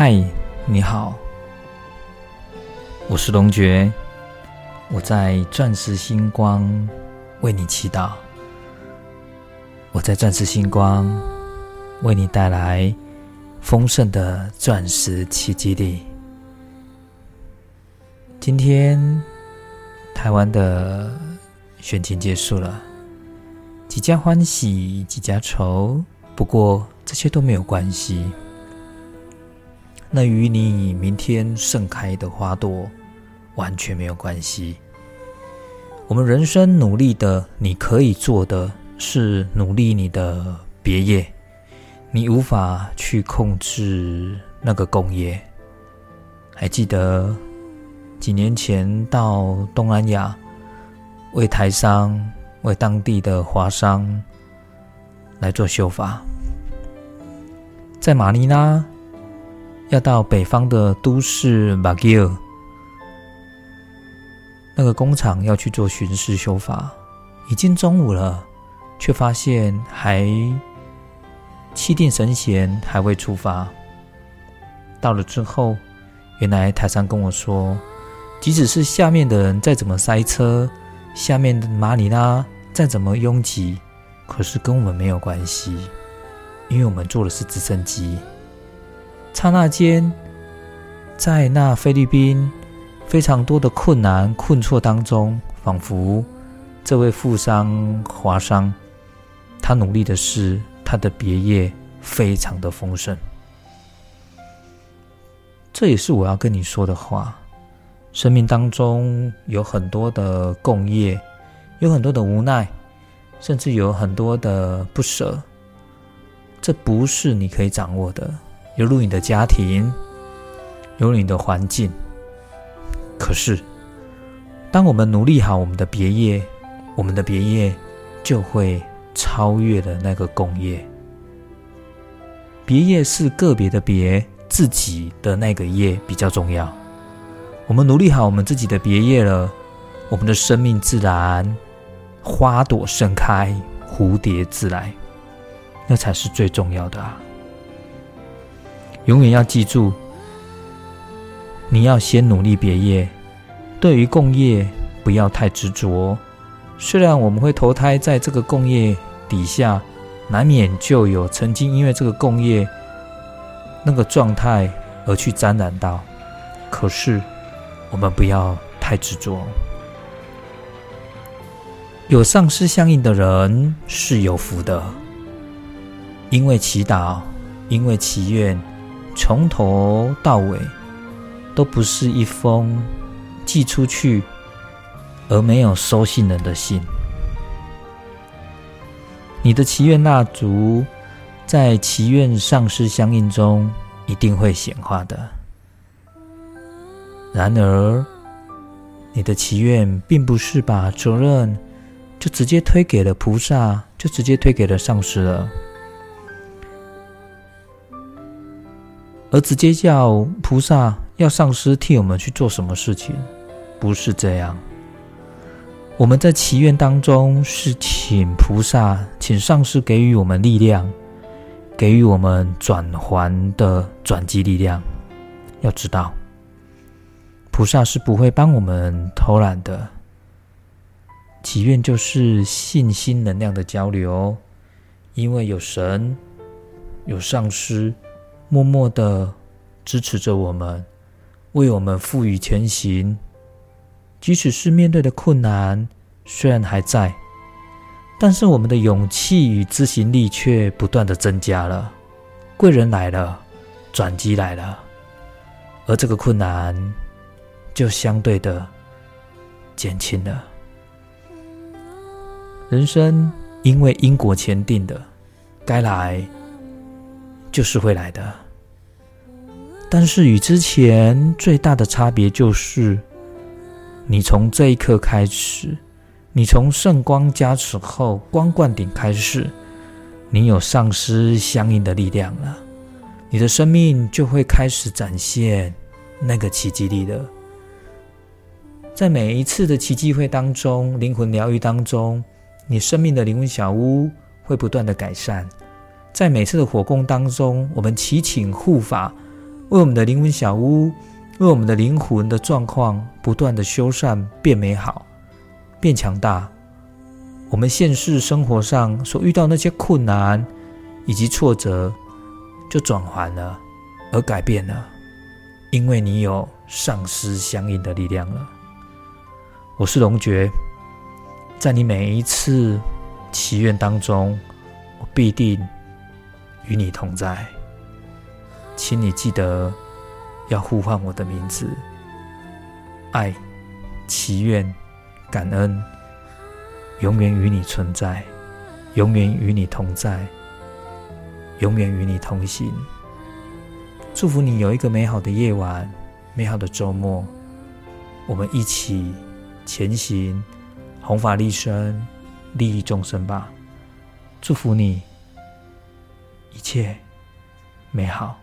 嗨，你好，我是龙觉，我在钻石星光为你祈祷，我在钻石星光为你带来丰盛的钻石奇迹地。今天台湾的选情结束了，几家欢喜几家愁，不过这些都没有关系。那与你明天盛开的花朵完全没有关系。我们人生努力的，你可以做的是努力你的别业，你无法去控制那个工业。还记得几年前到东南亚为台商、为当地的华商来做修法，在马尼拉。要到北方的都市马吉尔，那个工厂要去做巡视修法，已经中午了，却发现还气定神闲，还未出发。到了之后，原来台上跟我说，即使是下面的人再怎么塞车，下面的马里拉再怎么拥挤，可是跟我们没有关系，因为我们坐的是直升机。刹那间，在那菲律宾非常多的困难困挫当中，仿佛这位富商华商，他努力的是他的别业非常的丰盛。这也是我要跟你说的话。生命当中有很多的共业，有很多的无奈，甚至有很多的不舍，这不是你可以掌握的。犹如你的家庭，有你的环境。可是，当我们努力好我们的别业，我们的别业就会超越了那个工业。别业是个别的别，自己的那个业比较重要。我们努力好我们自己的别业了，我们的生命自然花朵盛开，蝴蝶自来，那才是最重要的啊！永远要记住，你要先努力别业。对于共业，不要太执着。虽然我们会投胎在这个共业底下，难免就有曾经因为这个共业那个状态而去沾染到。可是，我们不要太执着。有上师相应的人是有福的，因为祈祷，因为祈愿。从头到尾都不是一封寄出去而没有收信人的信。你的祈愿蜡烛在祈愿上师相应中一定会显化的。然而，你的祈愿并不是把责任就直接推给了菩萨，就直接推给了上师了。而直接叫菩萨要上师替我们去做什么事情，不是这样。我们在祈愿当中是请菩萨、请上师给予我们力量，给予我们转还的转机力量。要知道，菩萨是不会帮我们偷懒的。祈愿就是信心能量的交流，因为有神，有上师。默默的支持着我们，为我们赋予前行。即使是面对的困难虽然还在，但是我们的勇气与执行力却不断的增加了。贵人来了，转机来了，而这个困难就相对的减轻了。人生因为因果前定的，该来。就是会来的，但是与之前最大的差别就是，你从这一刻开始，你从圣光加持后光灌顶开始，你有丧失相应的力量了，你的生命就会开始展现那个奇迹力了。在每一次的奇迹会当中，灵魂疗愈当中，你生命的灵魂小屋会不断的改善。在每次的火供当中，我们祈请护法为我们的灵魂小屋，为我们的灵魂的状况不断的修缮，变美好，变强大。我们现实生活上所遇到那些困难以及挫折，就转还了，而改变了，因为你有上师相应的力量了。我是龙爵，在你每一次祈愿当中，我必定与你同在。请你记得要呼唤我的名字，爱、祈愿、感恩。永远与你存在，永远与你同在，永远与你同行。祝福你有一个美好的夜晚，美好的周末。我们一起前行，弘法利生，利益众生吧。祝福你，一切美好。